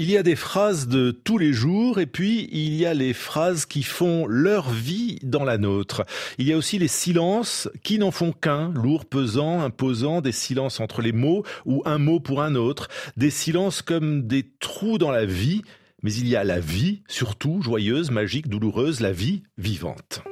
Il y a des phrases de tous les jours et puis il y a les phrases qui font leur vie dans la nôtre. Il y a aussi les silences qui n'en font qu'un, lourd, pesant, imposant, des silences entre les mots ou un mot pour un autre, des silences comme des trous dans la vie. Mais il y a la vie, surtout joyeuse, magique, douloureuse, la vie vivante.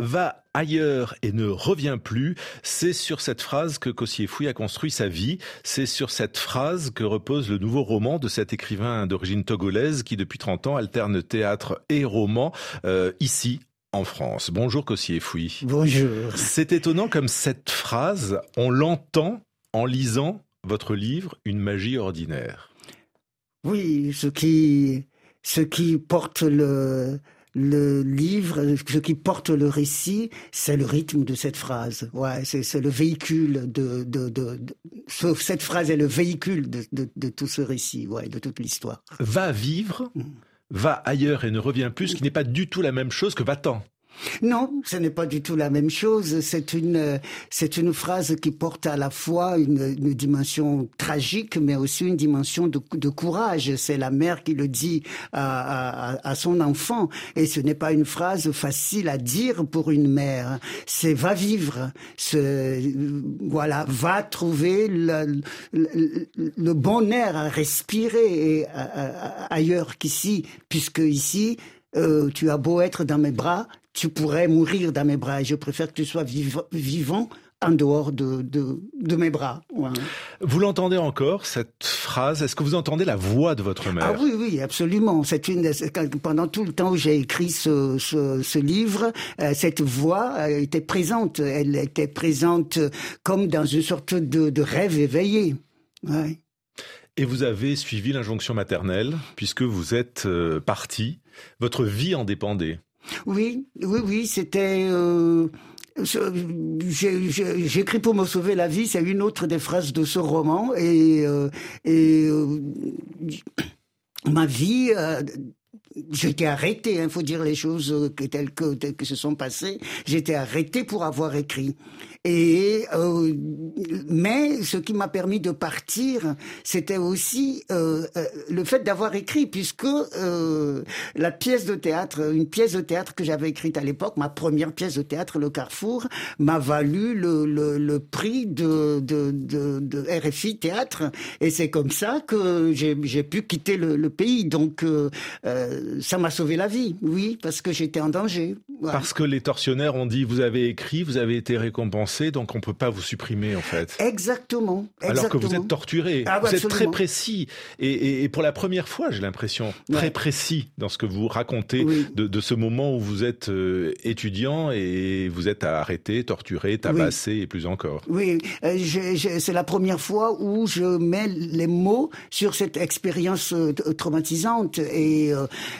Va ailleurs et ne revient plus. C'est sur cette phrase que Cossier Fouille a construit sa vie. C'est sur cette phrase que repose le nouveau roman de cet écrivain d'origine togolaise qui depuis 30 ans alterne théâtre et roman euh, ici en France. Bonjour Cossier Fouille. Bonjour. C'est étonnant comme cette phrase, on l'entend en lisant votre livre Une magie ordinaire. Oui, ce qui ce qui porte le, le livre, ce qui porte le récit, c'est le rythme de cette phrase. Ouais, c'est le véhicule de, de, de, cette phrase est le véhicule de, de, tout ce récit, ouais, de toute l'histoire. Va vivre, mm. va ailleurs et ne revient plus, ce qui n'est pas du tout la même chose que va-t'en. Non, ce n'est pas du tout la même chose. C'est une, c'est une phrase qui porte à la fois une, dimension tragique, mais aussi une dimension de, courage. C'est la mère qui le dit à, son enfant, et ce n'est pas une phrase facile à dire pour une mère. C'est va vivre, voilà, va trouver le, bon air à respirer ailleurs qu'ici, puisque ici, euh, tu as beau être dans mes bras, tu pourrais mourir dans mes bras. Et je préfère que tu sois vivant en dehors de, de, mes bras. Vous l'entendez encore, cette phrase? Est-ce que vous entendez la voix de votre mère? Ah oui, oui, absolument. C'est une, pendant tout le temps où j'ai écrit ce, ce, livre, euh, cette voix était présente. Elle était présente comme dans une sorte de, de rêve éveillé. Ouais. Et vous avez suivi l'injonction maternelle, puisque vous êtes euh, parti. Votre vie en dépendait. Oui, oui, oui, c'était... Euh, J'écris pour me sauver la vie, c'est une autre des phrases de ce roman. Et, euh, et euh, ma vie j'étais arrêté, il hein, faut dire les choses telles que, telles que se sont passées. J'étais arrêté pour avoir écrit. Et euh, mais ce qui m'a permis de partir, c'était aussi euh, euh le fait d'avoir écrit, puisque euh, la pièce de théâtre, une pièce de théâtre que j'avais écrite à l'époque, ma première pièce de théâtre, Le Carrefour, m'a valu le, le, le, prix de, de, de, de, RFI Théâtre, et c'est comme ça que j'ai pu quitter le, le pays. Donc euh, ça m'a sauvé la vie, oui, parce que j'étais en danger. Parce que les tortionnaires ont dit vous avez écrit, vous avez été récompensé, donc on peut pas vous supprimer en fait. Exactement. Alors que vous êtes torturé, ah, vous êtes très précis et, pour la première fois, j'ai l'impression très précis dans ce que vous racontez de, ce moment où vous êtes euh, étudiant et vous êtes arrêté, torturé, tabassé et plus encore. Oui, euh, c'est la première fois où je mets les mots sur cette expérience euh, traumatisante et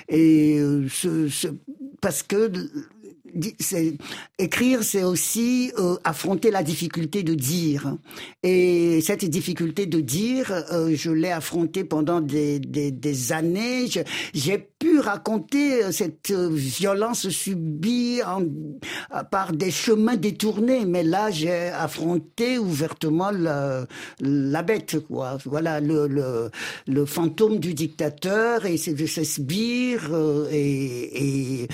et ce, parce que écrire, c'est aussi euh, affronter la difficulté de dire. Et cette difficulté de dire, euh, je l'ai affrontée pendant des, années. J'ai pu raconter euh, cette violence subie par des chemins détournés, mais là, j'ai affronté ouvertement la, bête, quoi. Voilà, le, fantôme du dictateur et ses sbires et,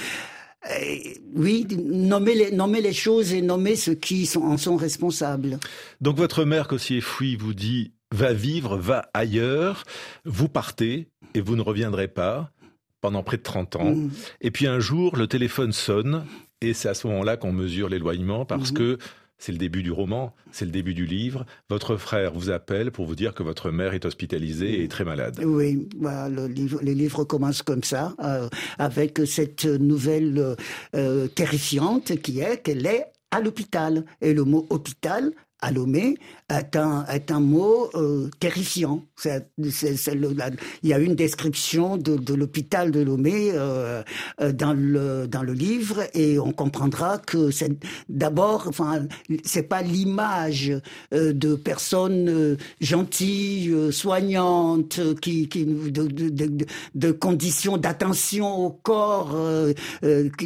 oui, nommer les, nommer les choses et nommer ceux qui sont, en sont responsables. Donc votre mère, Cossier Fouille, vous dit va vivre, va ailleurs, vous partez et vous ne reviendrez pas pendant près de 30 ans. Mm. Et puis un jour, le téléphone sonne et c'est à ce moment-là qu'on mesure l'éloignement parce mm-hmm. que c'est le début du roman, c'est le début du livre. Votre frère vous appelle pour vous dire que votre mère est hospitalisée et très malade. Oui, bah, le, livre, commence comme ça, euh, avec cette nouvelle euh, terrifiante qui est qu'elle est à l'hôpital. Et le mot hôpital à Lomé est un, est un mot euh, terrifiant. Il y a une description de, de l'hôpital de Lomé euh, euh, dans, le, dans le livre et on comprendra que c'est d'abord, enfin, c'est pas l'image euh, de personnes gentilles, soignantes, qui, qui de, de, de, conditions d'attention au corps. Euh,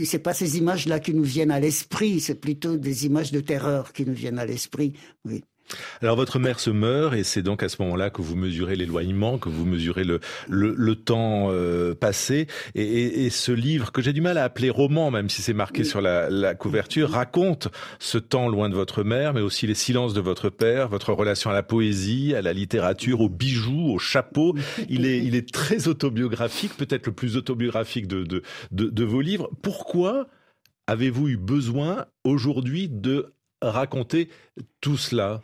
c'est pas ces images-là qui nous viennent à l'esprit, c'est plutôt des images de terreur qui nous viennent à l'esprit. Oui. Alors votre mère se meurt et c'est donc à ce moment-là que vous mesurez l'éloignement, que vous mesurez le, le, temps euh, passé. Et, et, ce livre, que j'ai du mal à appeler roman, même si c'est marqué sur la, la, couverture, raconte ce temps loin de votre mère, mais aussi les silences de votre père, votre relation à la poésie, à la littérature, aux bijoux, aux chapeaux. Il est, il est très autobiographique, peut-être le plus autobiographique de, de, de, de vos livres. Pourquoi avez-vous eu besoin aujourd'hui de raconter tout cela.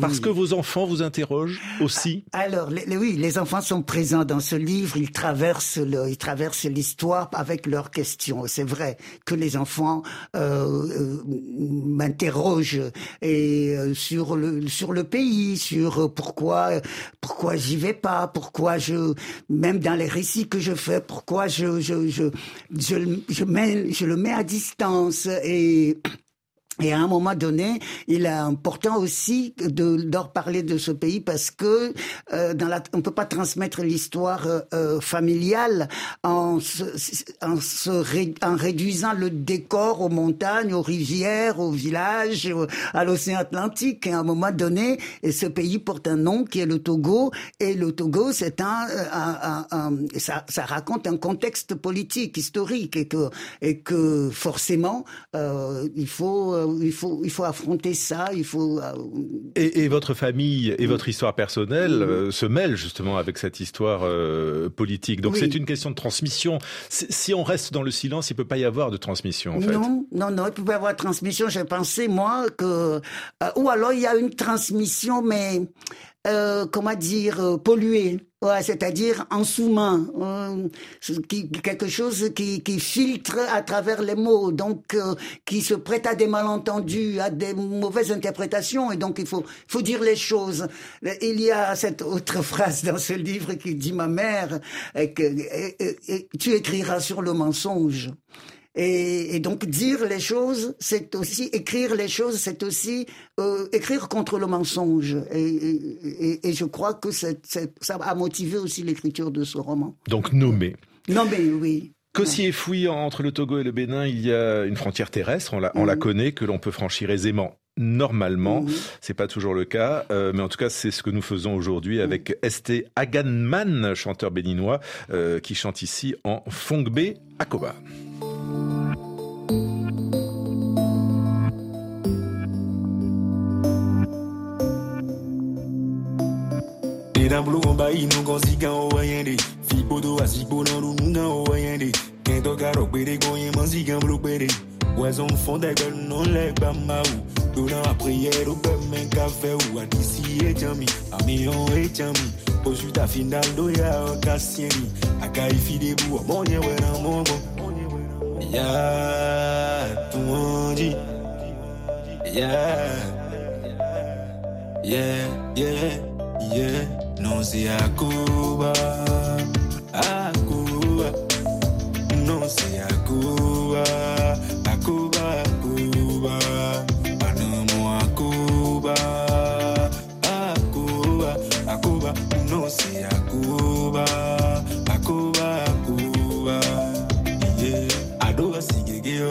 Parce que vos enfants vous interrogent aussi? Alors, oui, les enfants sont présents dans ce livre, ils traversent le, ils traversent l'histoire avec leurs questions. C'est vrai que les enfants euh, euh m'interrogent et euh, sur le sur le pays, sur pourquoi pourquoi j'y vais pas, pourquoi je même dans les récits que je fais, pourquoi je je je je, je, mets, je le mets à distance et et à un moment donné, il est important aussi de leur parler de ce pays parce que euh, dans la, on peut pas transmettre l'histoire euh, euh familiale en, se, en, se en réduisant le décor aux montagnes, aux rivières, aux villages, à l'océan Atlantique. Et à un moment donné, ce pays porte un nom qui est le Togo. Et le Togo, c'est un, un, un, ça, ça, raconte un contexte politique, historique, et que et que forcément, euh, il faut euh, il faut, il faut affronter ça. Il faut. Euh, et, et votre famille et votre histoire personnelle mm-hmm. euh, se mêlent justement avec cette histoire euh, politique. Donc c'est une question de transmission. Si on reste dans le silence, il peut pas y avoir de transmission. En fait. Non, non, non, il peut pas y avoir de transmission. J'ai pensé moi que, ou alors il y a une transmission, mais euh, comment dire, euh, pollué. Ouais, c'est-à-dire en sous-main, euh, quelque chose qui, qui, filtre à travers les mots, donc euh, qui se prête à des malentendus, à des mauvaises interprétations, et donc il faut, faut dire les choses. Il y a cette autre phrase dans ce livre qui dit ma mère, que, tu écriras sur le mensonge. Et, et, donc dire les choses, c'est aussi écrire les choses, c'est aussi euh, écrire contre le mensonge. Et, et, et je crois que ça a motivé aussi l'écriture de ce roman. Donc nommer. Nommer, oui. Qu'aussi et entre le Togo et le Bénin, il y a une frontière terrestre, on la, on la connaît, que l'on peut franchir aisément normalement. Mhm. C'est pas toujours le cas, euh, mais en tout cas, c'est ce que nous faisons aujourd'hui avec mhm. Esté Aganman, chanteur béninois, euh, qui chante ici en Fongbe Akoba. Dan blou kon bayi nou kon si kan o wayen de Fi poto a si ponan nou nou kan o wayen de Ken to ka rok pede kon yen man si kan blou pede Wazon fon de gel non lek ba ma ou. Do nan a priyer ou be men ka fe ou. A disi e jami, a mi yon e jami. Po su ta final do ya o ka sieni. A ka i fi debu a monye we nan mon bon. Ya, tou an di. Ya, yeah, yeah, yeah non c'est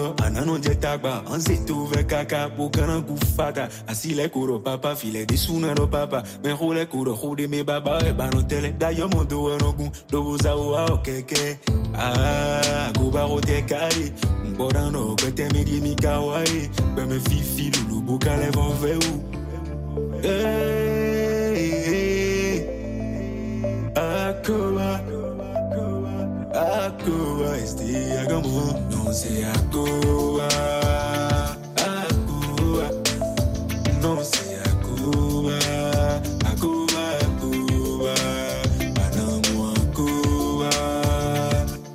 kɔnɔ a nan'o jɛ tagba an se t'o fɛ kaka o kana k'u fata. A silɛ papa filɛ de suna dɔ papa. Mɛ xolɛ korɔ xode me baba ɛ banɔ tɛlɛ dayɔmɔ do ɛnɔgun doboza o awɔ kɛkɛ aa kobaxo tɛ ka ye n bɔra nɔ gbɛtɛ mi di mi ka wa ye gbɛmɛ fifi lulu bo kalɛ fɔn. Este agamo, non se akoba. Akoba, non se akoba. Akoba, akoba, anamo akoba.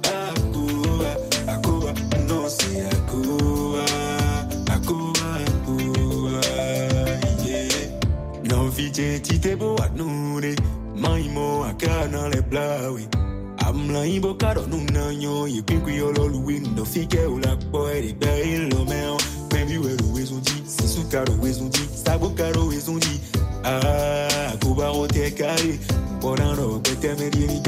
Akoba, akoba, non akoba, yeah. bo anure maimo akana le blawi amla ibo karo nuna nyo kwikwi yolo luwindo fike ula boy de dai lo meo baby we lo wezundi sisu karo wezundi sabo karo wezundi ah kubaro te kai bonano betemeri ni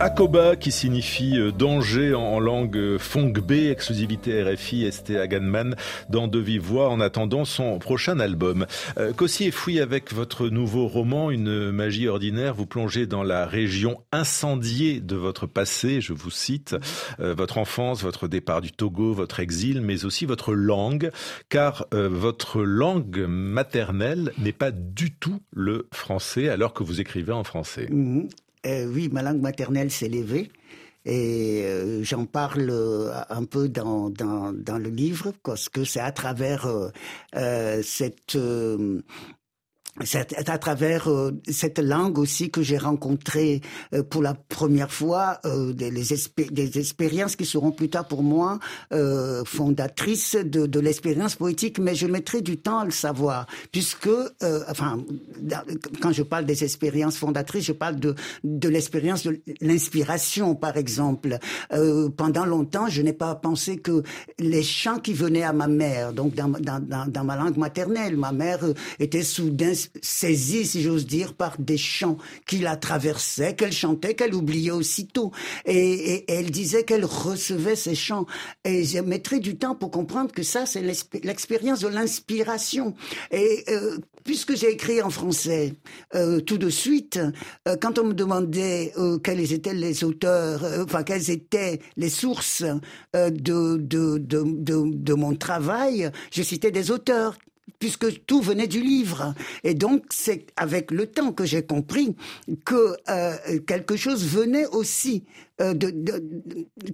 Akoba qui signifie euh, danger en langue euh, B, exclusivité RFI, ST Aganman dans De Vive Voix en attendant son prochain album. Euh, et Fouille avec votre nouveau roman Une magie ordinaire, vous plongez dans la région incendiée de votre passé, je vous cite, votre enfance, votre départ du Togo, votre exil, mais aussi votre langue, car votre langue maternelle n'est pas du tout le français alors que vous écrivez en français. Mmh. Euh, oui, ma langue maternelle s'est levée. Et euh, j'en parle euh, un peu dans, dans, dans, le livre, parce que c'est à travers cette c'est à travers euh, cette langue aussi que j'ai rencontré euh, pour la première fois euh, des, des, expériences qui seront plus tard pour moi fondatrices de, de l'expérience poétique, mais je mettrai du temps à le savoir, puisque, enfin, quand je parle des expériences fondatrices, je parle de, de l'expérience de l'inspiration, par exemple. pendant longtemps, je n'ai pas pensé que les chants qui venaient à ma mère, donc dans, dans, dans ma langue maternelle, ma mère était soudain saisie, si j'ose dire, par des chants qui la traversaient, qu'elle chantait, qu'elle oubliait aussitôt. Et, elle disait qu'elle recevait ces chants. Et je mettrai du temps pour comprendre que ça, c'est l'expérience de l'inspiration. Et euh, puisque j'ai écrit en français euh, tout de suite, euh, quand on me demandait quels étaient les auteurs, enfin quelles étaient les sources de, mon travail, je citais des auteurs puisque tout venait du livre. Et donc, c'est avec le temps que j'ai compris que euh, quelque chose venait aussi euh, de,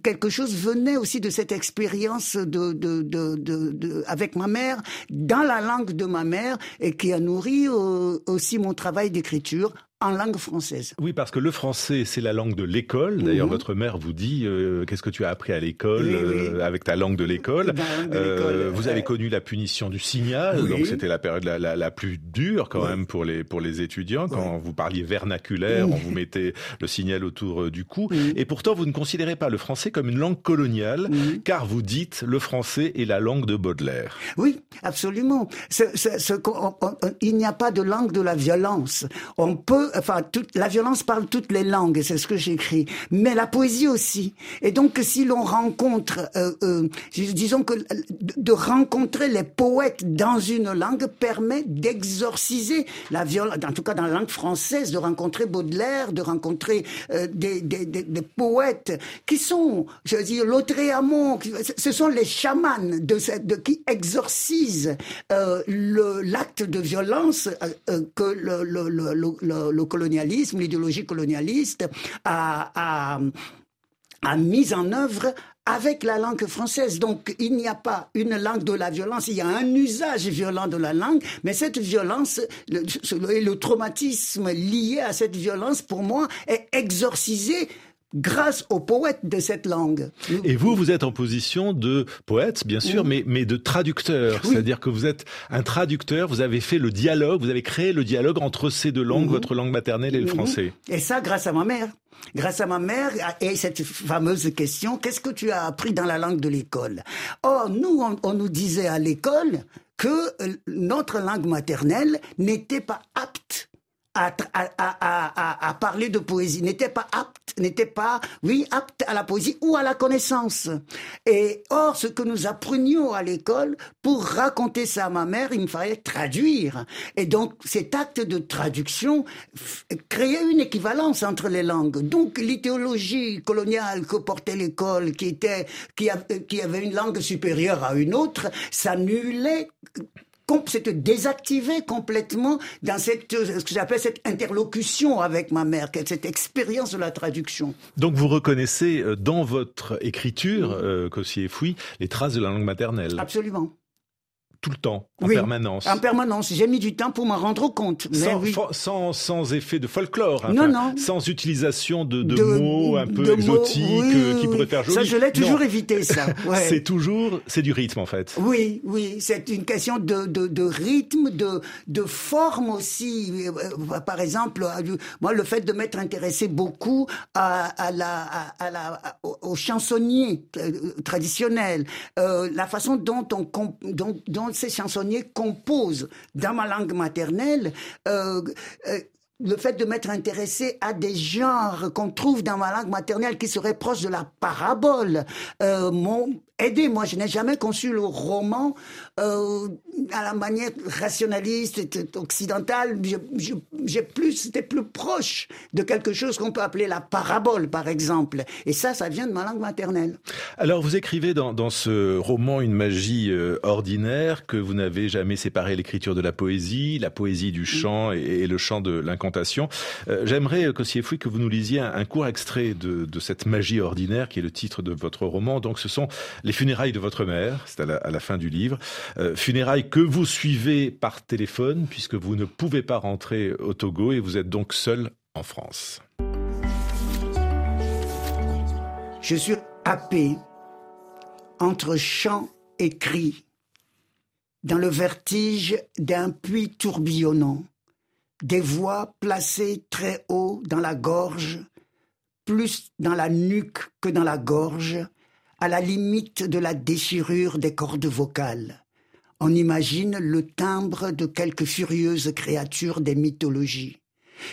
quelque chose venait aussi de cette expérience de, de, de, avec ma mère dans la langue de ma mère et qui a nourri euh, aussi mon travail d'écriture en langue française. Oui, parce que le français, c'est la langue de l'école. D'ailleurs, mhm. votre mère vous dit euh, qu'est-ce que tu as appris à l'école euh, avec ta langue de l'école. Euh, vous avez connu la punition du signal, donc c'était la période la, la, plus dure quand même pour les pour les étudiants. Quand vous parliez vernaculaire, on vous mettait le signal autour du cou. Et pourtant, vous ne considérez pas le français comme une langue coloniale, car vous dites le français est la langue de Baudelaire. Oui, absolument. il n'y a pas de langue de la violence. On peut enfin, toute, la violence parle toutes les langues, c'est ce que j'écris, mais la poésie aussi. Et donc, si l'on rencontre, euh, euh, disons que de rencontrer les poètes dans une langue permet d'exorciser la violence, en tout cas dans la langue française, de rencontrer Baudelaire, de rencontrer euh, des, des, des, des, poètes qui sont, je veux dire, Lautréamont, ce sont les chamans de, cette, de qui exorcisent euh, l'acte de violence euh, que le, le, le, le colonialisme, l'idéologie colonialiste a, a, mis en œuvre avec la langue française. Donc, il n'y a pas une langue de la violence, il y a un usage violent de la langue, mais cette violence, le, le traumatisme lié à cette violence, pour moi, est exorcisé grâce aux poètes de cette langue. Et vous, vous êtes en position de poète, bien sûr, mais, mais de traducteur. C'est-à-dire que vous êtes un traducteur, vous avez fait le dialogue, vous avez créé le dialogue entre ces deux langues, mhm. votre langue maternelle et le mhm. français. Et ça, grâce à ma mère. Grâce à ma mère et cette fameuse question, qu'est-ce que tu as appris dans la langue de l'école? Or, nous, on nous disait à l'école que euh, notre langue maternelle n'était pas apte à, à, à, parler de poésie, n'était pas apte, n'était pas, oui, apte à la poésie ou à la connaissance. Et or, ce que nous apprenions à l'école, pour raconter ça à ma mère, il me fallait traduire. Et donc, cet acte de traduction créait une équivalence entre les langues. Donc, l'idéologie coloniale que portait l'école, qui était, qui, qui avait une langue supérieure à une autre, s'annulait c'était désactivé complètement dans cette, ce que j'appelle cette interlocution avec ma mère, cette expérience de la traduction. Donc vous reconnaissez euh, dans votre écriture, euh, Cossier et Fouy, les traces de la langue maternelle Absolument. Tout le temps, en permanence. En permanence. J'ai mis du temps pour m'en rendre compte. Sans, sans, effet de folklore. non, non. Sans utilisation de, mots un peu exotiques euh, qui pourraient faire joli. Ça, je l'ai toujours évité, ça. c'est toujours, c'est du rythme, en fait. Oui, oui. C'est une question de, de, rythme, de, de forme aussi. Euh, par exemple, euh, moi, le fait de m'être intéressé beaucoup à, à la, à, la, aux chansonniers traditionnels, la façon dont on, dont, dont ces chansonniers composent dans ma langue maternelle, euh, euh, le fait de m'être intéressé à des genres qu'on trouve dans ma langue maternelle qui seraient proches de la parabole. Euh, aidé. Moi, je n'ai jamais conçu le roman euh, à la manière rationaliste occidentale. J'ai plus, c'était plus proche de quelque chose qu'on peut appeler la parabole, par exemple. Et ça, ça vient de ma langue maternelle. Alors, vous écrivez dans, dans ce roman une magie euh, ordinaire que vous n'avez jamais séparé l'écriture de la poésie, la poésie du chant et, le chant de l'incantation. Euh, J'aimerais, Kossier-Fouy, que vous nous lisiez un, un court extrait de, de cette magie ordinaire qui est le titre de votre roman. Donc, ce sont les funérailles de votre mère, c'est à, la, fin du livre. Euh, funérailles que vous suivez par téléphone, puisque vous ne pouvez pas rentrer au Togo et vous êtes donc seul en France. Je suis happé entre chant et cri, dans le vertige d'un puits tourbillonnant, des voix placées très haut dans la gorge, plus dans la nuque que dans la gorge, à la limite de la déchirure des cordes vocales. On imagine le timbre de quelque furieuse créature des mythologies.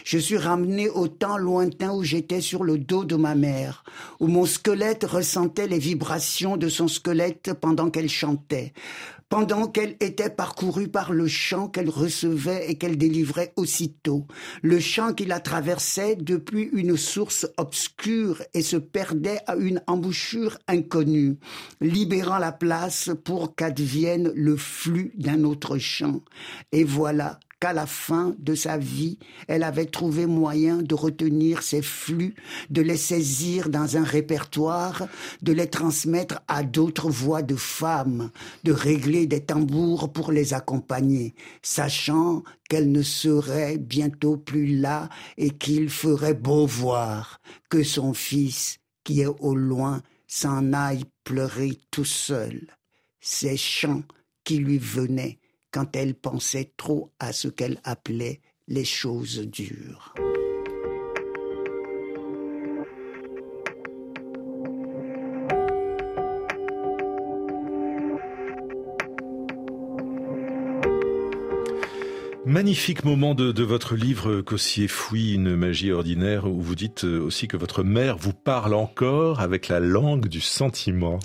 Je suis ramené au temps lointain où j'étais sur le dos de ma mère, où mon squelette ressentait les vibrations de son squelette pendant qu'elle chantait, pendant qu'elle était parcourue par le chant qu'elle recevait et qu'elle délivrait aussitôt, le chant qui la traversait depuis une source obscure et se perdait à une embouchure inconnue, libérant la place pour qu'advienne le flux d'un autre chant. Et voilà qu'à la fin de sa vie, elle avait trouvé moyen de retenir ces flux, de les saisir dans un répertoire, de les transmettre à d'autres voix de femmes, de régler des tambours pour les accompagner, sachant qu'elle ne serait bientôt plus là et qu'il ferait beau voir que son fils, qui est au loin, s'en aille pleurer tout seul. Ces chants qui lui venaient quand elle pensait trop à ce qu'elle appelait les choses dures. Magnifique moment de, votre livre Cossier Fouille, une magie ordinaire, où vous dites aussi que votre mère vous parle encore avec la langue du sentiment.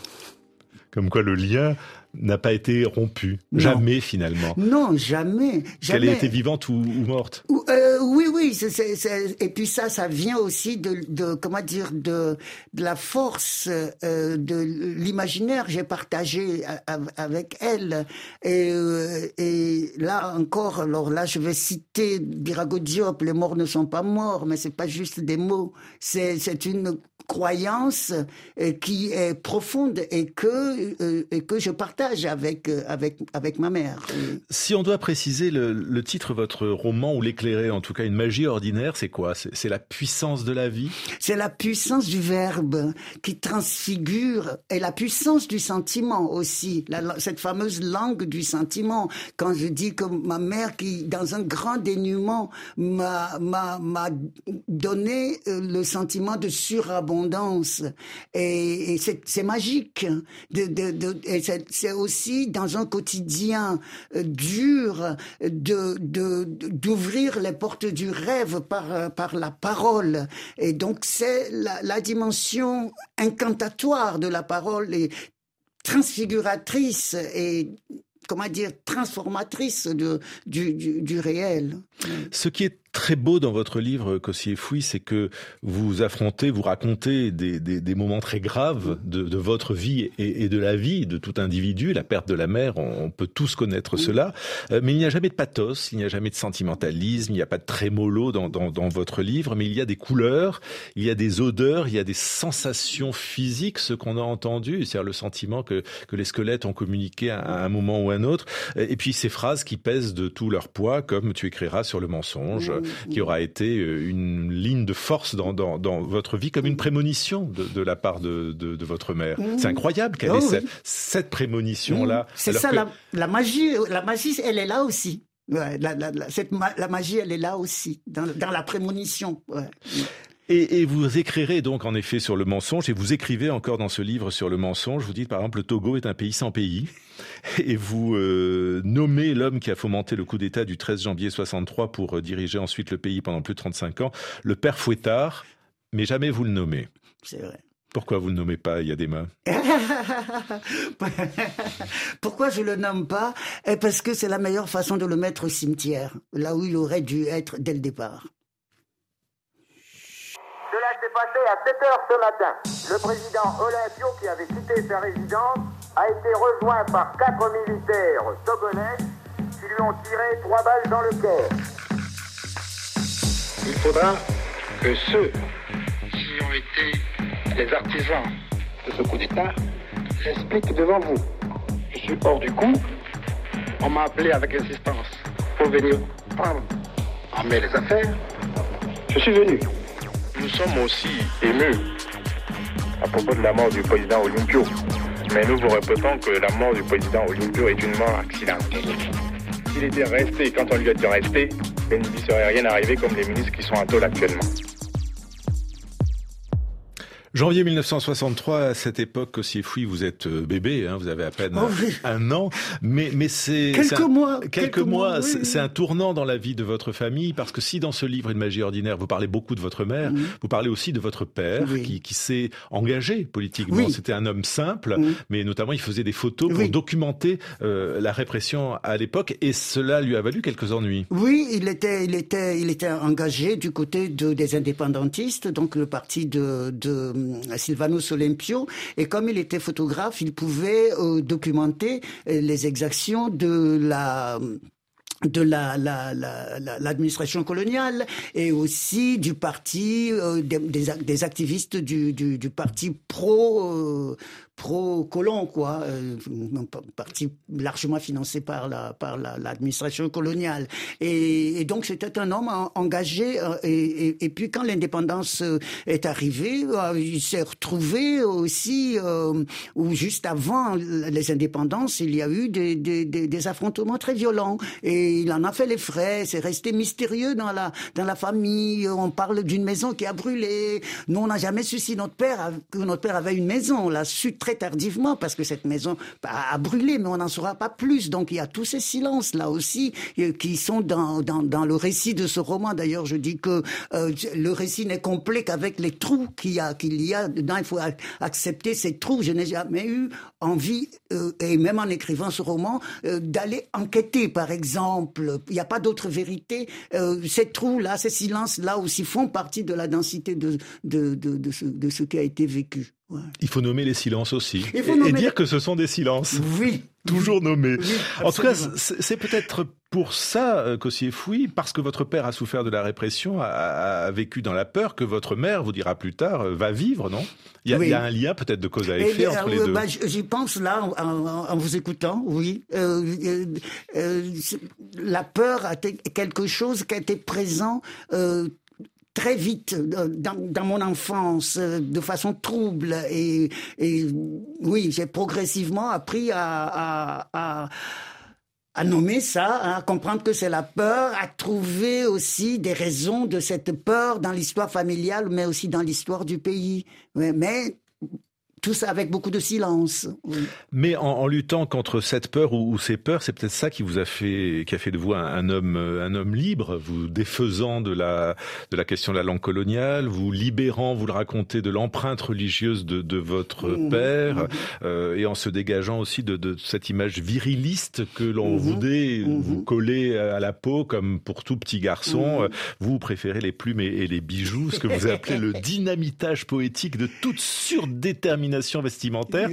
Comme quoi le lien n'a pas été rompue. Jamais finalement. Non, jamais. Qu'elle ait été vivante ou, morte. Euh, oui, oui. Et puis ça, ça vient aussi de, de comment dire, de, de la force euh, de l'imaginaire que j'ai partagé avec elle. Et, euh, et là encore, alors là, je vais citer Birago Diop, les morts ne sont pas morts, mais c'est pas juste des mots. C'est une croyance qui est profonde et que, et que je partage avec, euh, avec, avec ma mère. Si on doit préciser le, titre de votre roman, ou l'éclairer en tout cas, une magie ordinaire, c'est quoi? C'est la puissance de la vie? C'est la puissance du verbe qui transfigure, et la puissance du sentiment aussi, cette fameuse langue du sentiment. Quand je dis que ma mère, qui dans un grand dénuement, m'a donné euh, le sentiment de surabondance, et, c'est magique. De, de, c'est aussi dans un quotidien euh, dur de d'ouvrir les portes du rêve par euh, par la parole et donc c'est la, la dimension incantatoire de la parole et transfiguratrice et comment dire transformatrice de du, du, du réel. Ce qui est très beau dans votre livre Cossier Fouille, c'est que vous affrontez, vous racontez des, des, des moments très graves de, de votre vie et, et, de la vie de tout individu. La perte de la mère, on, peut tous connaître cela. Euh, mais il n'y a jamais de pathos, il n'y a jamais de sentimentalisme, il n'y a pas de trémolo dans, dans, dans, votre livre, mais il y a des couleurs, il y a des odeurs, il y a des sensations physiques, ce qu'on a entendu, c'est-à-dire le sentiment que, que les squelettes ont communiqué à un moment ou à un autre. Et puis ces phrases qui pèsent de tout leur poids, comme tu écriras sur le mensonge, qui aura été euh, une ligne de force dans, dans, dans votre vie, comme une prémonition de, de la part de, de, de votre mère. C'est incroyable qu'elle ait oh cette, cette prémonition-là. C'est ça, la, la, magie, la magie, elle est là aussi. Ouais, la, la, cette, la magie, elle est là aussi, dans, dans la prémonition. Ouais. Et, et, vous écrirez donc en effet sur le mensonge, et vous écrivez encore dans ce livre sur le mensonge, vous dites par exemple le Togo est un pays sans pays, et vous euh, nommez l'homme qui a fomenté le coup d'État du 13 janvier 63 pour euh, diriger ensuite le pays pendant plus de 35 ans, le père Fouettard, mais jamais vous le nommez. C'est vrai. Pourquoi vous ne le nommez pas Il y a des mains? Pourquoi je le nomme pas? Eh, Parce que c'est la meilleure façon de le mettre au cimetière, là où il aurait dû être dès le départ à 7 heures ce matin. Le président Olympio, qui avait quitté sa résidence, a été rejoint par quatre militaires togolais qui lui ont tiré trois balles dans le cœur. Il faudra que ceux qui ont été les artisans de ce coup d'État l'expliquent devant vous. Je suis hors du coup. On m'a appelé avec insistance pour venir prendre en main les affaires. Je suis venu nous sommes aussi émus à propos de la mort du président Olympio. Mais nous vous répétons que la mort du président Olympio est une mort accidentelle. S'il était resté quand on lui a dit rester, il ne serait rien arrivé comme les ministres qui sont à tôle actuellement. Janvier 1963, à cette époque, aussi fouille, vous êtes euh, bébé, hein, vous avez à peine oh un an, mais mais c'est quelques mois, quelques, mois, c'est un tournant dans la vie de votre famille parce que si dans ce livre Une magie ordinaire, vous parlez beaucoup de votre mère, vous parlez aussi de votre père qui, qui s'est engagé politiquement. C'était un homme simple, mais notamment il faisait des photos pour documenter euh, la répression à l'époque et cela lui a valu quelques ennuis. Oui, il était il était il était engagé du côté de, des indépendantistes, donc le parti de, de euh, Sylvanus Olympio, et comme il était photographe, il pouvait euh, documenter euh, les exactions de la de la, l'administration coloniale et aussi du parti des, des, activistes du, du, parti pro pro-colon, quoi, euh, parti largement financé par la par l'administration coloniale. Et, donc c'était un homme engagé. Euh, et, et, puis quand l'indépendance euh, est arrivée, euh, il s'est retrouvé aussi, euh, ou juste avant les indépendances, il y a eu des, des, affrontements très violents. Il en a fait les frais. C'est resté mystérieux dans la dans la famille. On parle d'une maison qui a brûlé. Nous, on n'a jamais su si notre père que notre père avait une maison. On l'a su très tardivement parce que cette maison a brûlé, mais on n'en saura pas plus. Donc il y a tous ces silences là aussi euh, qui sont dans, dans, dans le récit de ce roman. D'ailleurs, je dis que euh, le récit n'est complet qu'avec les trous qu'il y a. Qu'il y a dedans. Il faut accepter ces trous. Je n'ai jamais eu envie, euh, et même en écrivant ce roman, d'aller enquêter, par exemple. Il n'y a pas d'autre vérité. Euh, ces trous-là, ces silences-là aussi font partie de la densité de, ce qui a été vécu. Il faut nommer les silences aussi. et, dire que ce sont des silences. Oui. Toujours nommés. en tout cas, c'est peut-être pour ça euh, qu'Ossier Fouille, parce que votre père a souffert de la répression, a, vécu dans la peur, que votre mère, vous dira plus tard, euh, va vivre, non? Il y, a, un lien peut-être de cause à effet entre les deux. Bah, J'y pense là, en, vous écoutant, oui. Euh, la peur a été quelque chose qui a été présent très vite euh, dans, mon enfance, euh, de façon trouble. Et, oui, j'ai progressivement appris à, à, nommer ça, à comprendre que c'est la peur, à trouver aussi des raisons de cette peur dans l'histoire familiale, mais aussi dans l'histoire du pays. Mais tout ça avec beaucoup de silence. Mais en, luttant contre cette peur ou, ces peurs, c'est peut-être ça qui vous a fait, qui a fait de vous un, homme, un homme libre, vous défaisant de la, de la question de la langue coloniale, vous libérant, vous le racontez, de l'empreinte religieuse de, de votre mmh. père, mmh. Euh, et en se dégageant aussi de, de cette image viriliste que l'on mmh. voulait vous coller à la peau, comme pour tout petit garçon. Euh, vous préférez les plumes et, les bijoux, ce que vous appelez le dynamitage poétique de toute surdétermination vestimentaire.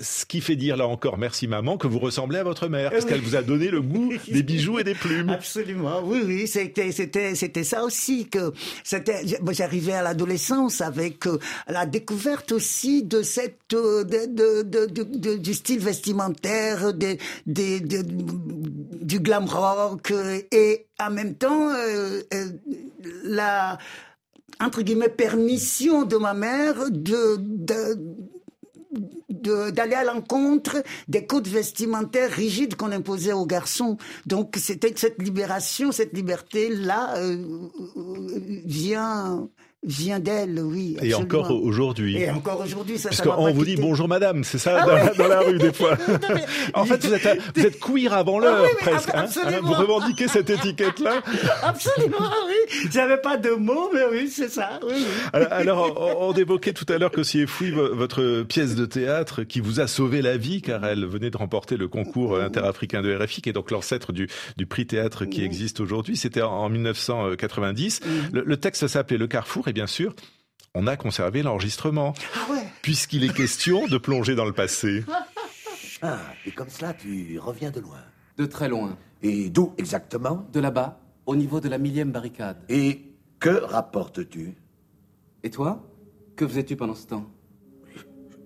Ce qui fait dire là encore, merci maman, que vous ressemblez à votre mère, parce qu'elle vous a donné le goût des bijoux et des plumes. Absolument, oui, oui, c'était, c'était, c'était ça aussi que c'était. J'arrivais à l'adolescence avec euh, la découverte aussi de cette, euh, de, de, de, du style vestimentaire, des, des, du glam rock et en même temps euh, la entre guillemets permission de ma mère de, d'aller à l'encontre des codes vestimentaires rigides qu'on imposait aux garçons. Donc c'était cette libération, cette liberté-là euh, euh vient vient d'elle, oui. Et encore aujourd'hui. Et encore aujourd'hui, ça. Parce qu'on vous dit bonjour madame, c'est ça ah dans, la rue des fois. en fait, vous êtes, vous êtes queer avant ah l'heure presque. Hein, hein, vous revendiquez cette étiquette-là. Absolument, oui. J'avais pas de mots, mais oui, c'est ça. Oui, alors, on, évoquait tout à l'heure que si Fouille, votre pièce de théâtre qui vous a sauvé la vie, car elle venait de remporter le concours interafricain de RFI, qui est donc l'ancêtre du, du prix théâtre qui existe aujourd'hui. C'était en 1990. Le, le texte s'appelait Le Carrefour et bien sûr, on a conservé l'enregistrement. Ah ouais. Puisqu'il est question de plonger dans le passé. Ah, et comme cela, tu reviens de loin. De très loin. Et d'où exactement? De là-bas, au niveau de la millième barricade. Et que rapportes-tu? Et toi Que faisais-tu pendant ce temps?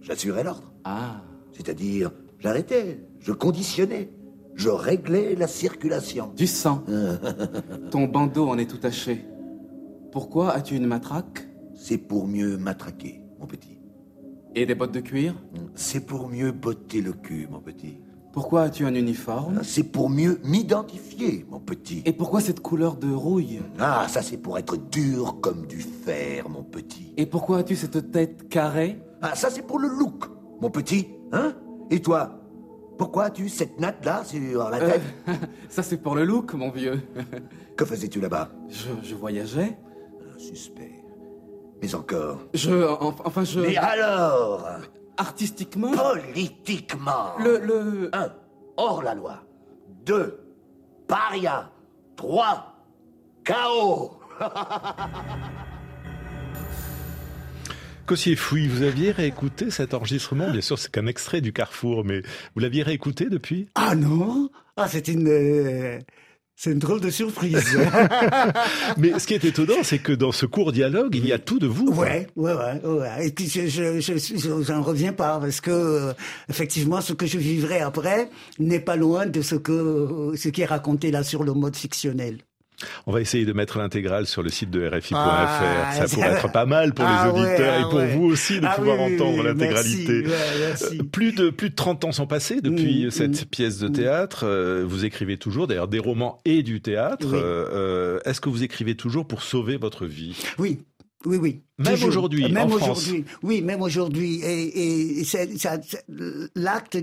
J'assurais l'ordre. Ah. C'est-à-dire, j'arrêtais, je conditionnais, je réglais la circulation. Du sang. Ton bandeau en est tout taché. Pourquoi as-tu une matraque? C'est pour mieux matraquer, mon petit. Et des bottes de cuir? C'est pour mieux botter le cul, mon petit. Pourquoi as-tu un uniforme? C'est pour mieux m'identifier, mon petit. Et pourquoi cette couleur de rouille? Ah, ça c'est pour être dur comme du fer, mon petit. Et pourquoi as-tu cette tête carrée? Ah, ça c'est pour le look, mon petit. Hein? Et toi Pourquoi as-tu cette natte là sur la tête? euh, Ça c'est pour le look, mon vieux. que faisais-tu là-bas? Je voyageais suspect. Mais encore. Je. Enfin, je. Mais alors? Artistiquement? Politiquement? Le. le... Un. Hors la loi. Deux. Paria. Trois. Chaos Cossier Fouille, vous aviez réécouté cet enregistrement? Bien sûr, c'est qu'un extrait du Carrefour, mais vous l'aviez réécouté depuis? Ah non? Ah, c'est une. C'est une drôle de surprise. Mais ce qui est étonnant, c'est que dans ce court dialogue, il y a tout de vous. Ouais, ouais, ouais, ouais. Et puis je, je, je, j'en reviens pas parce que euh, effectivement, ce que je vivrai après n'est pas loin de ce que ce qui est raconté là sur le mode fictionnel. On va essayer de mettre l'intégrale sur le site de RFI.fr. Ah, ça pourrait être pas mal pour les ah auditeurs et ah pour vous aussi de pouvoir entendre l'intégralité. Euh, plus de plus de 30 ans sont passés depuis mm, cette mm, pièce de mm. théâtre. Euh, vous écrivez toujours, d'ailleurs, des romans et du théâtre. Euh, est-ce que vous écrivez toujours pour sauver votre vie? Oui, oui, oui. Même aujourd'hui, même aujourd'hui, oui, même aujourd'hui, et, et c'est l'acte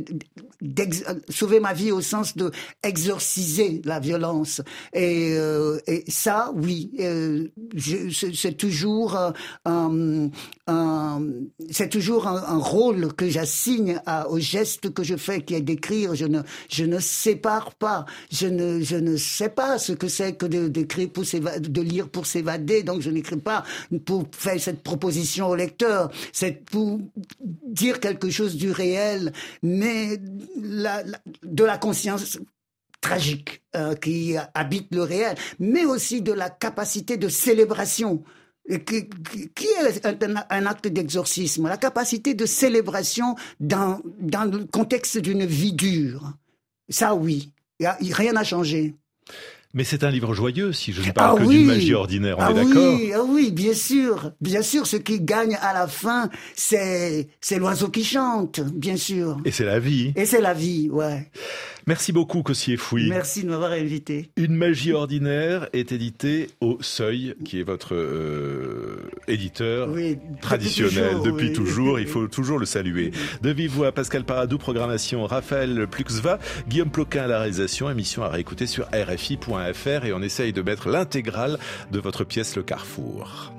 sauver ma vie au sens de exorciser la violence. Et, euh, et ça, oui, euh, c'est toujours un, un c'est toujours un, rôle que j'assigne au geste que je fais, qui est d'écrire. Je ne, je ne sépare pas. Je ne, je ne sais pas ce que c'est que d'écrire pour de lire pour s'évader. Donc je n'écris pas pour faire cette proposition au lecteur, c'est pour dire quelque chose du réel, mais de la conscience tragique euh, qui habite le réel, mais aussi de la capacité de célébration. Qui, est un, acte d'exorcisme La capacité de célébration dans le contexte d'une vie dure. Ça, oui. Rien n'a changé. Mais c'est un livre joyeux, si je ne parle ah que d'une magie ordinaire, on ah est d'accord oui, ah oui, bien sûr. Bien sûr, ce qui gagne à la fin, c'est, c'est l'oiseau qui chante, bien sûr. Et c'est la vie. Et c'est la vie, ouais. Merci beaucoup, Cossier Fouille. Merci de m'avoir invité. Une magie ordinaire est éditée au Seuil, qui est votre euh, éditeur traditionnel depuis toujours. Il faut toujours le saluer. De vive voix, Pascal Paradou, programmation, Raphaël Pluxva, Guillaume Ploquin à la réalisation, émission à réécouter sur rfi.fr et on essaye de mettre l'intégrale de votre pièce Le Carrefour.